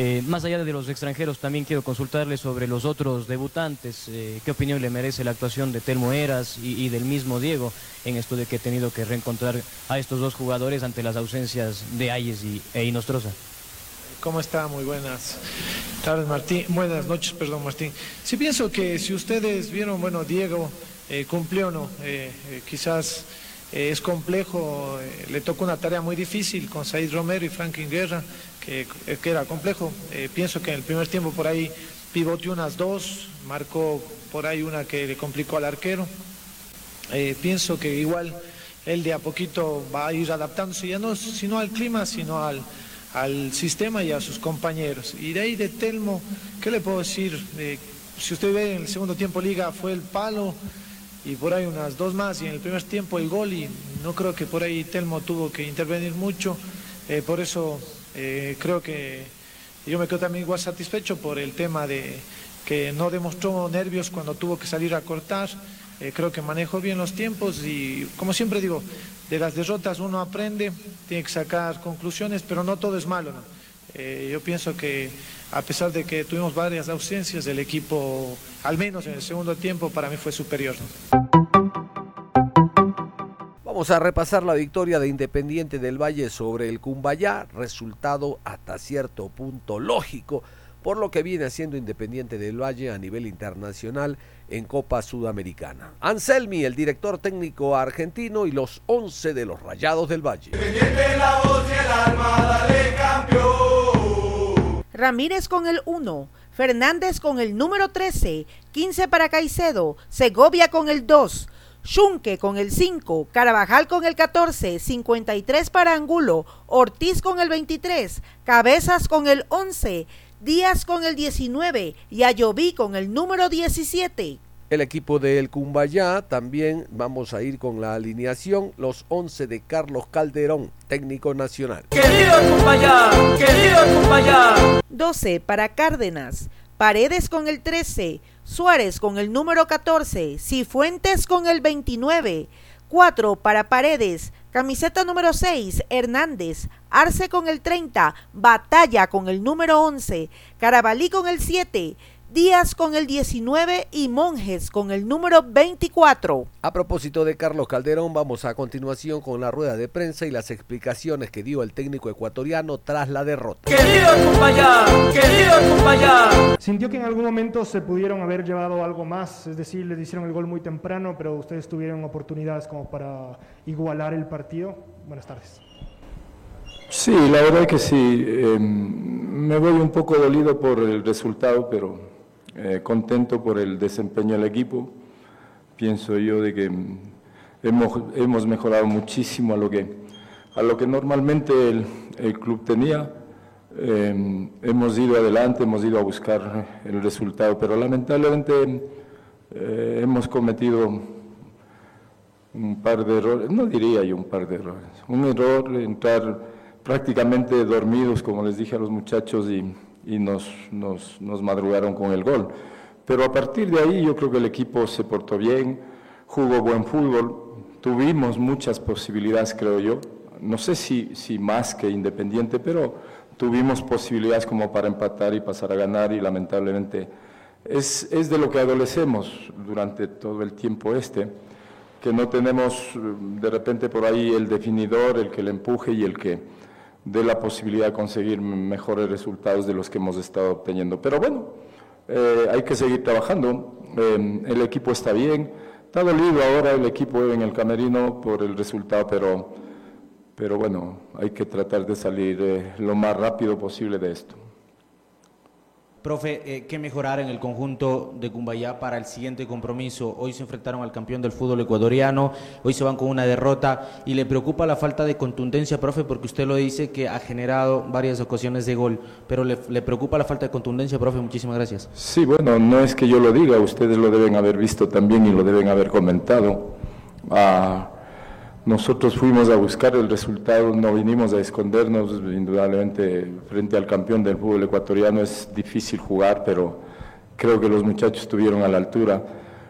S18: Eh, más allá de los extranjeros, también quiero consultarle sobre los otros debutantes. Eh, ¿Qué opinión le merece la actuación de Telmo Eras y, y del mismo Diego en esto de que he tenido que reencontrar a estos dos jugadores ante las ausencias de Ayes y, e Inostroza?
S16: ¿Cómo está? Muy buenas tardes, Martín. Buenas noches, perdón, Martín. Sí pienso que si ustedes vieron, bueno, Diego eh, cumplió, ¿no? Eh, quizás eh, es complejo, eh, le tocó una tarea muy difícil con Said Romero y Franklin Guerra, que, eh, que era complejo. Pienso que en el primer tiempo por ahí pivoteó unas dos, marcó por ahí una que le complicó al arquero. Pienso que igual él de a poquito va a ir adaptándose, ya no sino al clima, sino al, al sistema y a sus compañeros. Y de ahí de Telmo, ¿qué le puedo decir? Si usted ve en el segundo tiempo liga fue el palo y por ahí unas dos más y en el primer tiempo el gol y no creo que por ahí Telmo tuvo que intervenir mucho. Eh, por eso eh, creo que yo me quedo también igual satisfecho por el tema de que no demostró nervios cuando tuvo que salir a cortar. Eh, creo que manejó bien los tiempos y, como siempre digo, de las derrotas uno aprende, tiene que sacar conclusiones, pero no todo es malo. ¿no? Eh, yo pienso que a pesar de que tuvimos varias ausencias, el equipo, al menos en el segundo tiempo, para mí fue superior.
S1: Vamos a repasar la victoria de Independiente del Valle sobre el Cumbayá, resultado hasta cierto punto lógico, por lo que viene haciendo Independiente del Valle a nivel internacional en Copa Sudamericana. Anselmi, el director técnico argentino y los 11 de los Rayados del Valle.
S3: la voz y el alma, dale campeón.
S2: Ramírez con el 1, Fernández con el número 13, 15 para Caicedo, Segovia con el 2, Schunke con el 5, Carabajal con el 14, 53 para Angulo, Ortiz con el 23, Cabezas con el 11, Díaz con el 19 y Ayoví con el número 17.
S1: El equipo del Cumbayá también vamos a ir con la alineación, los 11 de Carlos Calderón, técnico nacional.
S19: Querido Cumbayá, querido Cumbayá.
S2: 12 para Cárdenas, Paredes con el 13, Suárez con el número 14, Cifuentes con el 29, 4 para Paredes, camiseta número 6, Hernández, Arce con el 30, Batalla con el número 11, Carabalí con el 7, Díaz con el 19 y Monjes con el número 24.
S1: A propósito de Carlos Calderón, vamos a continuación con la rueda de prensa y las explicaciones que dio el técnico ecuatoriano tras la derrota.
S19: Querido Cumbayá, querido Cumbayá.
S20: ¿Sintió que en algún momento se pudieron haber llevado algo más? Es decir, les hicieron el gol muy temprano, pero ustedes tuvieron oportunidades como para igualar el partido. Buenas tardes.
S21: Sí, la verdad que sí. Eh, me voy un poco dolido por el resultado, pero eh, contento por el desempeño del equipo. Pienso yo de que mm, hemos, hemos mejorado muchísimo a lo que, a lo que normalmente el, el club tenía. Eh, hemos ido adelante, hemos ido a buscar el resultado, pero lamentablemente eh, hemos cometido un par de errores, no diría yo un par de errores, un error entrar prácticamente dormidos, como les dije a los muchachos, y, y nos, nos, nos, madrugaron con el gol. Pero a partir de ahí yo creo que el equipo se portó bien, jugó buen fútbol, tuvimos muchas posibilidades, creo yo. No sé si, si más que Independiente, pero tuvimos posibilidades como para empatar y pasar a ganar y lamentablemente es, es de lo que adolecemos durante todo el tiempo este, que no tenemos de repente por ahí el definidor, el que le empuje y el que de la posibilidad de conseguir mejores resultados de los que hemos estado obteniendo. Pero bueno, eh, hay que seguir trabajando. Eh, el equipo está bien. Está dolido ahora el equipo en el camerino por el resultado, pero, pero bueno, hay que tratar de salir eh, lo más rápido posible de esto.
S22: Profe, eh, ¿qué mejorar en el conjunto de Cumbayá para el siguiente compromiso? Hoy se enfrentaron al campeón del fútbol ecuatoriano, hoy se van con una derrota y le preocupa la falta de contundencia, profe, porque usted lo dice que ha generado varias ocasiones de gol, pero le, preocupa la falta de contundencia, profe, muchísimas gracias.
S21: Sí, bueno, no es que yo lo diga, ustedes lo deben haber visto también y lo deben haber comentado. Ah, nosotros fuimos a buscar el resultado, no vinimos a escondernos, indudablemente frente al campeón del fútbol ecuatoriano es difícil jugar, pero creo que los muchachos estuvieron a la altura.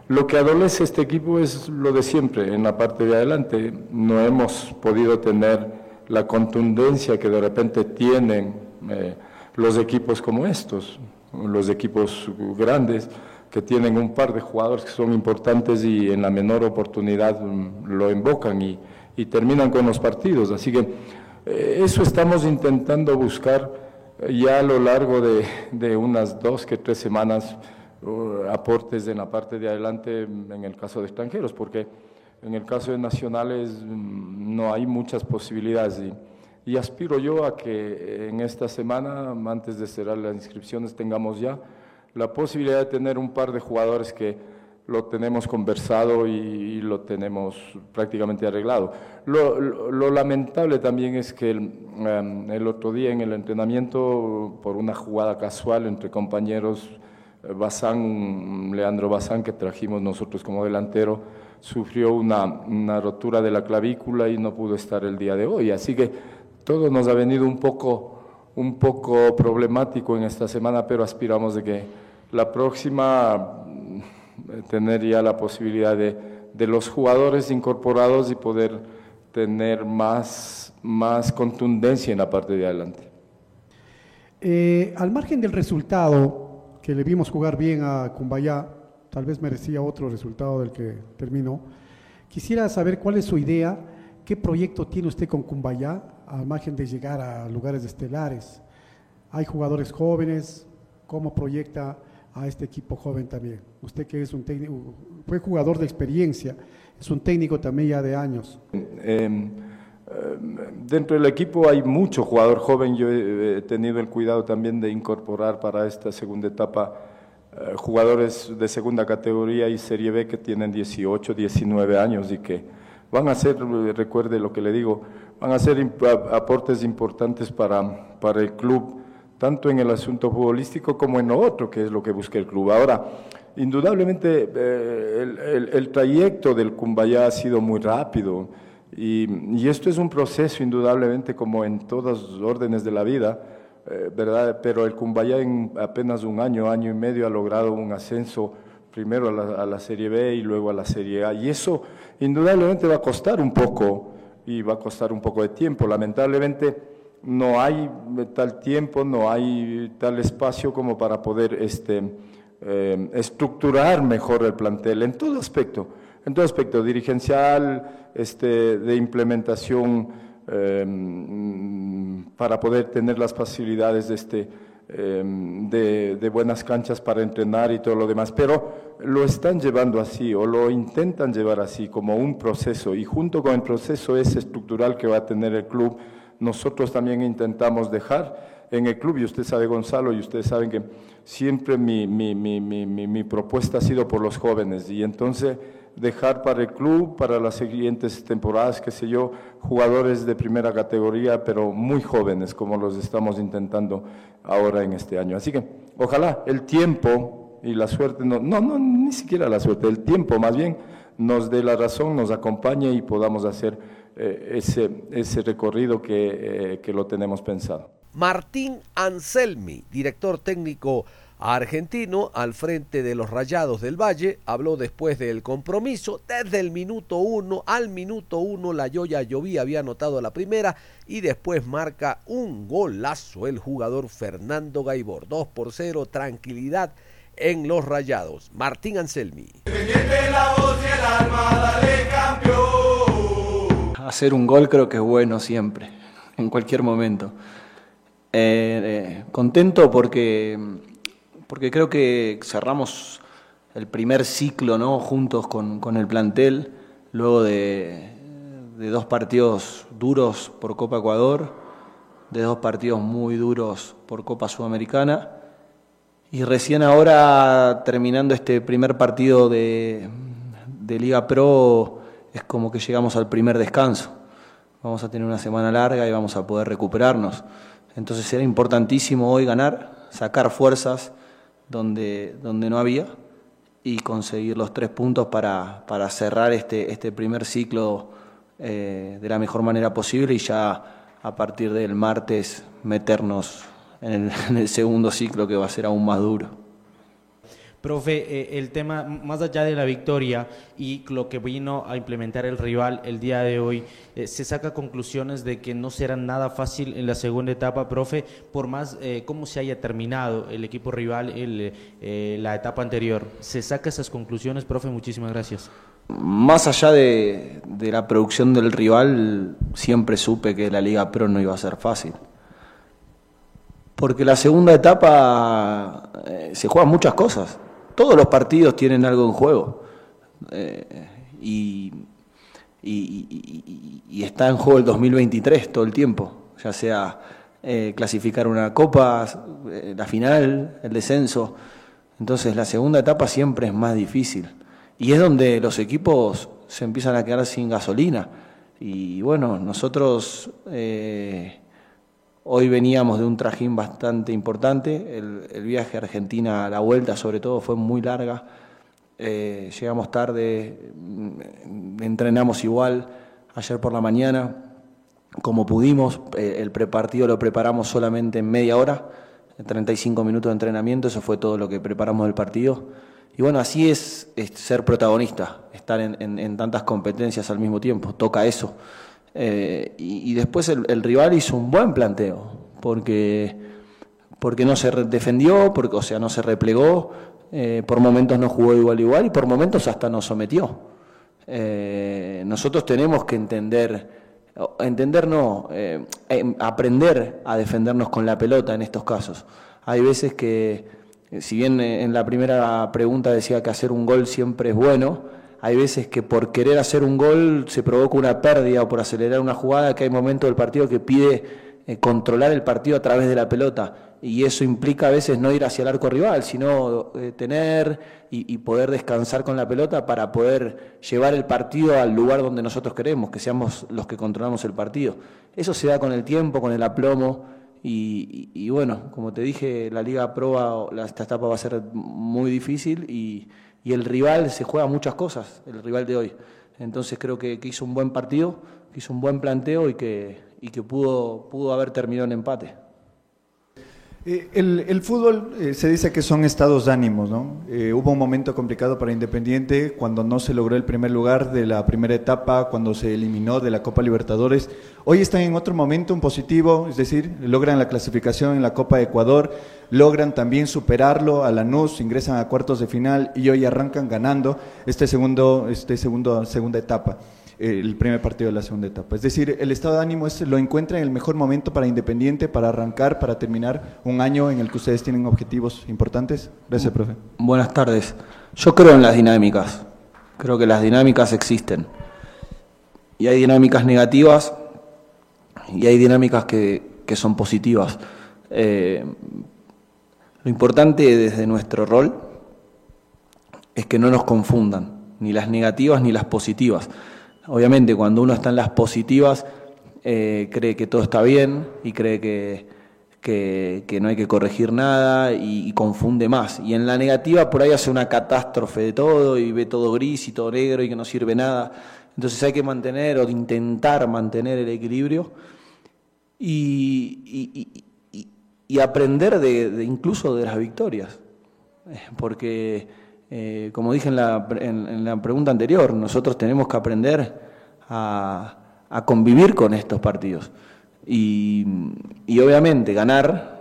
S21: Lo que adolece este equipo es lo de siempre, en la parte de adelante no hemos podido tener la contundencia que de repente tienen eh, los equipos como estos, los equipos grandes que tienen un par de jugadores que son importantes y en la menor oportunidad lo invocan y, y terminan con los partidos. Así que eh, eso estamos intentando buscar ya a lo largo de, de unas dos que tres semanas uh, aportes en la parte de adelante en el caso de extranjeros, porque en el caso de nacionales mm, no hay muchas posibilidades. Y, y aspiro yo a que en esta semana, antes de cerrar las inscripciones, tengamos ya la posibilidad de tener un par de jugadores que lo tenemos conversado y, lo tenemos prácticamente arreglado. Lo, lo, lamentable también es que el, um, el, otro día en el entrenamiento, por una jugada casual entre compañeros, Bazán, Leandro Bazán, que trajimos nosotros como delantero, sufrió una rotura de la clavícula y no pudo estar el día de hoy. Así que todo nos ha venido un poco un poco problemático en esta semana, pero aspiramos de que la próxima tener ya la posibilidad de, de los jugadores incorporados y poder tener más, más contundencia en la parte de adelante.
S23: Eh, al margen del resultado, que le vimos jugar bien a Cumbayá, tal vez merecía otro resultado del que terminó, quisiera saber cuál es su idea, qué proyecto tiene usted con Cumbayá, al margen de llegar a lugares estelares. Hay jugadores jóvenes, ¿cómo proyecta a este equipo joven también? Usted que es un técnico, fue jugador de experiencia, es un técnico también ya de años.
S21: Eh, dentro del equipo hay mucho jugador joven, yo he tenido el cuidado también de incorporar para esta segunda etapa eh, jugadores de segunda categoría y Serie B que tienen 18, 19 años y que van a ser, recuerde lo que le digo, van a ser aportes importantes para, para el club, tanto en el asunto futbolístico como en lo otro, que es lo que busca el club. Ahora, indudablemente eh, el, trayecto del Cumbayá ha sido muy rápido y, y esto es un proceso indudablemente como en todas las órdenes de la vida, eh, ¿verdad? Pero el Cumbayá en apenas un año, año y medio ha logrado un ascenso primero a la, a la Serie B y luego a la Serie A y eso indudablemente va a costar un poco y va a costar un poco de tiempo. Lamentablemente no hay tal tiempo, no hay tal espacio como para poder este, eh, estructurar mejor el plantel en todo aspecto, en todo aspecto dirigencial, este, de implementación eh, mm, para poder tener las facilidades de, este, eh, de, buenas canchas para entrenar y todo lo demás. Pero lo están llevando así o lo intentan llevar así como un proceso y junto con el proceso ese estructural que va a tener el club, nosotros también intentamos dejar en el club, y usted sabe Gonzalo, y ustedes saben que siempre mi, mi, mi- mi propuesta ha sido por los jóvenes, y entonces dejar para el club, para las siguientes temporadas, qué sé yo, jugadores de primera categoría, pero muy jóvenes, como los estamos intentando ahora en este año. Así que ojalá el tiempo y la suerte, no, no, ni siquiera la suerte, el tiempo más bien nos dé la razón, nos acompañe y podamos hacer eh, ese, ese recorrido que, eh, que lo tenemos pensado.
S1: Martín Anselmi, director técnico argentino al frente de los Rayados del Valle, habló después del compromiso. Desde el minuto uno al minuto uno la Yoya Lloví había anotado la primera y después marca un golazo el jugador Fernando Gaibor. 2 por 0, tranquilidad en los Rayados. Martín Anselmi.
S24: Hacer un gol creo que es bueno siempre, en cualquier momento. Eh, eh, contento porque, porque creo que cerramos el primer ciclo ¿no? juntos con, con el plantel, luego de, de dos partidos duros por Copa Ecuador, de dos partidos muy duros por Copa Sudamericana. Y recién ahora, terminando este primer partido de, de Liga Pro, es como que llegamos al primer descanso. Vamos a tener una semana larga y vamos a poder recuperarnos. Entonces será importantísimo hoy ganar, sacar fuerzas donde, donde no había y conseguir los tres puntos para, para cerrar este, este primer ciclo eh, de la mejor manera posible y ya a partir del martes meternos en el, (laughs) en el segundo ciclo que va a ser aún más duro.
S22: Profe, eh, el tema, más allá de la victoria y lo que vino a implementar el rival el día de hoy, eh, se saca conclusiones de que no será nada fácil en la segunda etapa, profe, por más eh, cómo se haya terminado el equipo rival el, la etapa anterior. ¿Se saca esas conclusiones, profe? Muchísimas gracias.
S24: Más allá de, la producción del rival, siempre supe que la Liga Pro no iba a ser fácil. Porque la segunda etapa se juegan muchas cosas. Todos los partidos tienen algo en juego. Eh, y, y- está en juego el 2023 todo el tiempo. Ya sea eh, clasificar una copa, eh, la final, el descenso. Entonces la segunda etapa siempre es más difícil. Y es donde los equipos se empiezan a quedar sin gasolina. Y bueno, nosotros eh, hoy veníamos de un trajín bastante importante. El, viaje a Argentina, a la vuelta sobre todo, fue muy larga. Eh, llegamos tarde, mm, entrenamos igual ayer por la mañana, como pudimos. Eh, el prepartido lo preparamos solamente en media hora, 35 minutos de entrenamiento, eso fue todo lo que preparamos del partido. Y bueno, así es, ser protagonista, estar en tantas competencias al mismo tiempo, toca eso. Eh, y, y después el, el rival hizo un buen planteo, porque, porque no se defendió, porque, o sea, no se replegó, eh, por momentos no jugó igual igual y por momentos hasta nos sometió. Eh, nosotros tenemos que entender, entender no, em, aprender a defendernos con la pelota en estos casos. Hay veces que, si bien en la primera pregunta decía que hacer un gol siempre es bueno, hay veces que por querer hacer un gol se provoca una pérdida o por acelerar una jugada, que hay momentos del partido que pide eh, controlar el partido a través de la pelota. Y eso implica a veces no ir hacia el arco rival, sino eh, tener y, poder descansar con la pelota para poder llevar el partido al lugar donde nosotros queremos, que seamos los que controlamos el partido. Eso se da con el tiempo, con el aplomo, Y, y- bueno, como te dije, la Liga Pro, la- esta etapa va a ser muy difícil y, y el rival se juega muchas cosas, el rival de hoy. Entonces creo que, que hizo un buen partido, que hizo un buen planteo y que, y que pudo, pudo haber terminado en empate.
S25: Eh, el, fútbol eh, se dice que son estados de ánimos, ¿no? Eh, hubo un momento complicado para Independiente cuando no se logró el primer lugar de la primera etapa, cuando se eliminó de la Copa Libertadores. Hoy están en otro momento un positivo, es decir, logran la clasificación en la Copa de Ecuador, logran también superarlo a Lanús, ingresan a cuartos de final y hoy arrancan ganando este segundo, este segundo, segunda etapa el primer partido de la segunda etapa. Es decir, el estado de ánimo es, lo encuentra en el mejor momento para Independiente, para arrancar, para terminar un año en el que ustedes tienen objetivos importantes. Gracias, profe.
S24: Buenas tardes. Yo creo en las dinámicas. Creo que las dinámicas existen. Y hay dinámicas negativas y hay dinámicas que, que son positivas. Eh, lo importante desde nuestro rol es que no nos confundan, ni las negativas ni las positivas. Obviamente cuando uno está en las positivas eh, cree que todo está bien y cree que, que, no hay que corregir nada y, confunde más. Y en la negativa por ahí hace una catástrofe de todo y ve todo gris y todo negro y que no sirve nada. Entonces hay que mantener o intentar mantener el equilibrio y, aprender de, de incluso de las victorias. Eh, Porque, eh, como dije en la, en- en la pregunta anterior, nosotros tenemos que aprender a, convivir con estos partidos. Y, obviamente ganar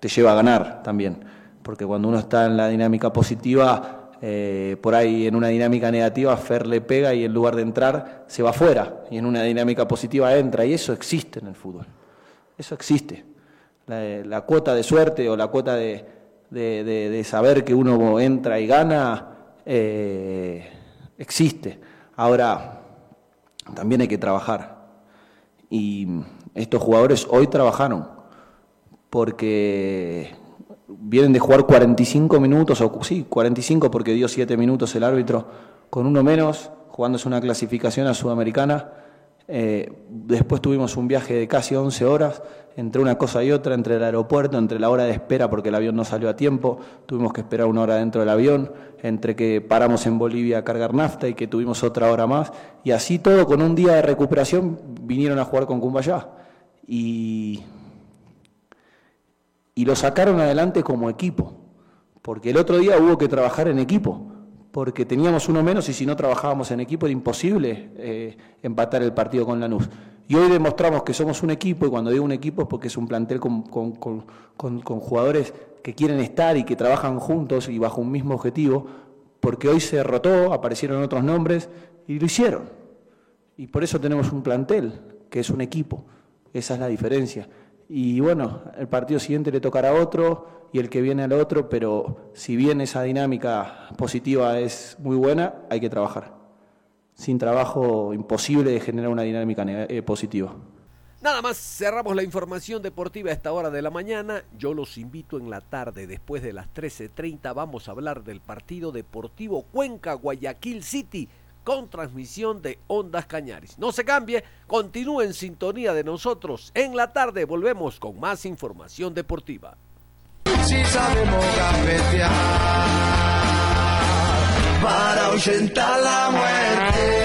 S24: te lleva a ganar también, porque cuando uno está en la dinámica positiva, eh, por ahí en una dinámica negativa, Fer le pega y en lugar de entrar se va afuera, y en una dinámica positiva entra, y eso existe en el fútbol. Eso existe. La cuota de suerte o la cuota de, de- de- de saber que uno entra y gana eh, existe. Ahora, también hay que trabajar. Y estos jugadores hoy trabajaron porque vienen de jugar 45 minutos, o sí, 45 porque dio 7 minutos el árbitro, con uno menos, jugándose una clasificación a Sudamericana. Eh, después tuvimos un viaje de casi 11 horas, entre una cosa y otra, entre el aeropuerto, entre la hora de espera porque el avión no salió a tiempo, tuvimos que esperar una hora dentro del avión, entre que paramos en Bolivia a cargar nafta y que tuvimos otra hora más, y así todo con un día de recuperación vinieron a jugar con Cumbayá. Y, y lo sacaron adelante como equipo, porque el otro día hubo que trabajar en equipo, porque teníamos uno menos y si no trabajábamos en equipo era imposible eh, empatar el partido con Lanús. Y hoy demostramos que somos un equipo, y cuando digo un equipo es porque es un plantel con, con- con- con- jugadores que quieren estar y que trabajan juntos y bajo un mismo objetivo, porque hoy se derrotó, aparecieron otros nombres y lo hicieron. Y por eso tenemos un plantel, que es un equipo. Esa es la diferencia. Y bueno, el partido siguiente le tocará a otro y el que viene al otro, pero si bien esa dinámica positiva es muy buena, hay que trabajar. Sin trabajo imposible de generar una dinámica eh, positiva.
S1: Nada más cerramos la información deportiva a esta hora de la mañana. Yo los invito en la tarde, después de las 13.30, vamos a hablar del partido deportivo Cuenca Guayaquil City con transmisión de Ondas Cañaris. No se cambie, continúe en sintonía de nosotros. En la tarde volvemos con más información deportiva.
S3: Si sabemos cafetear para ahuyentar la muerte.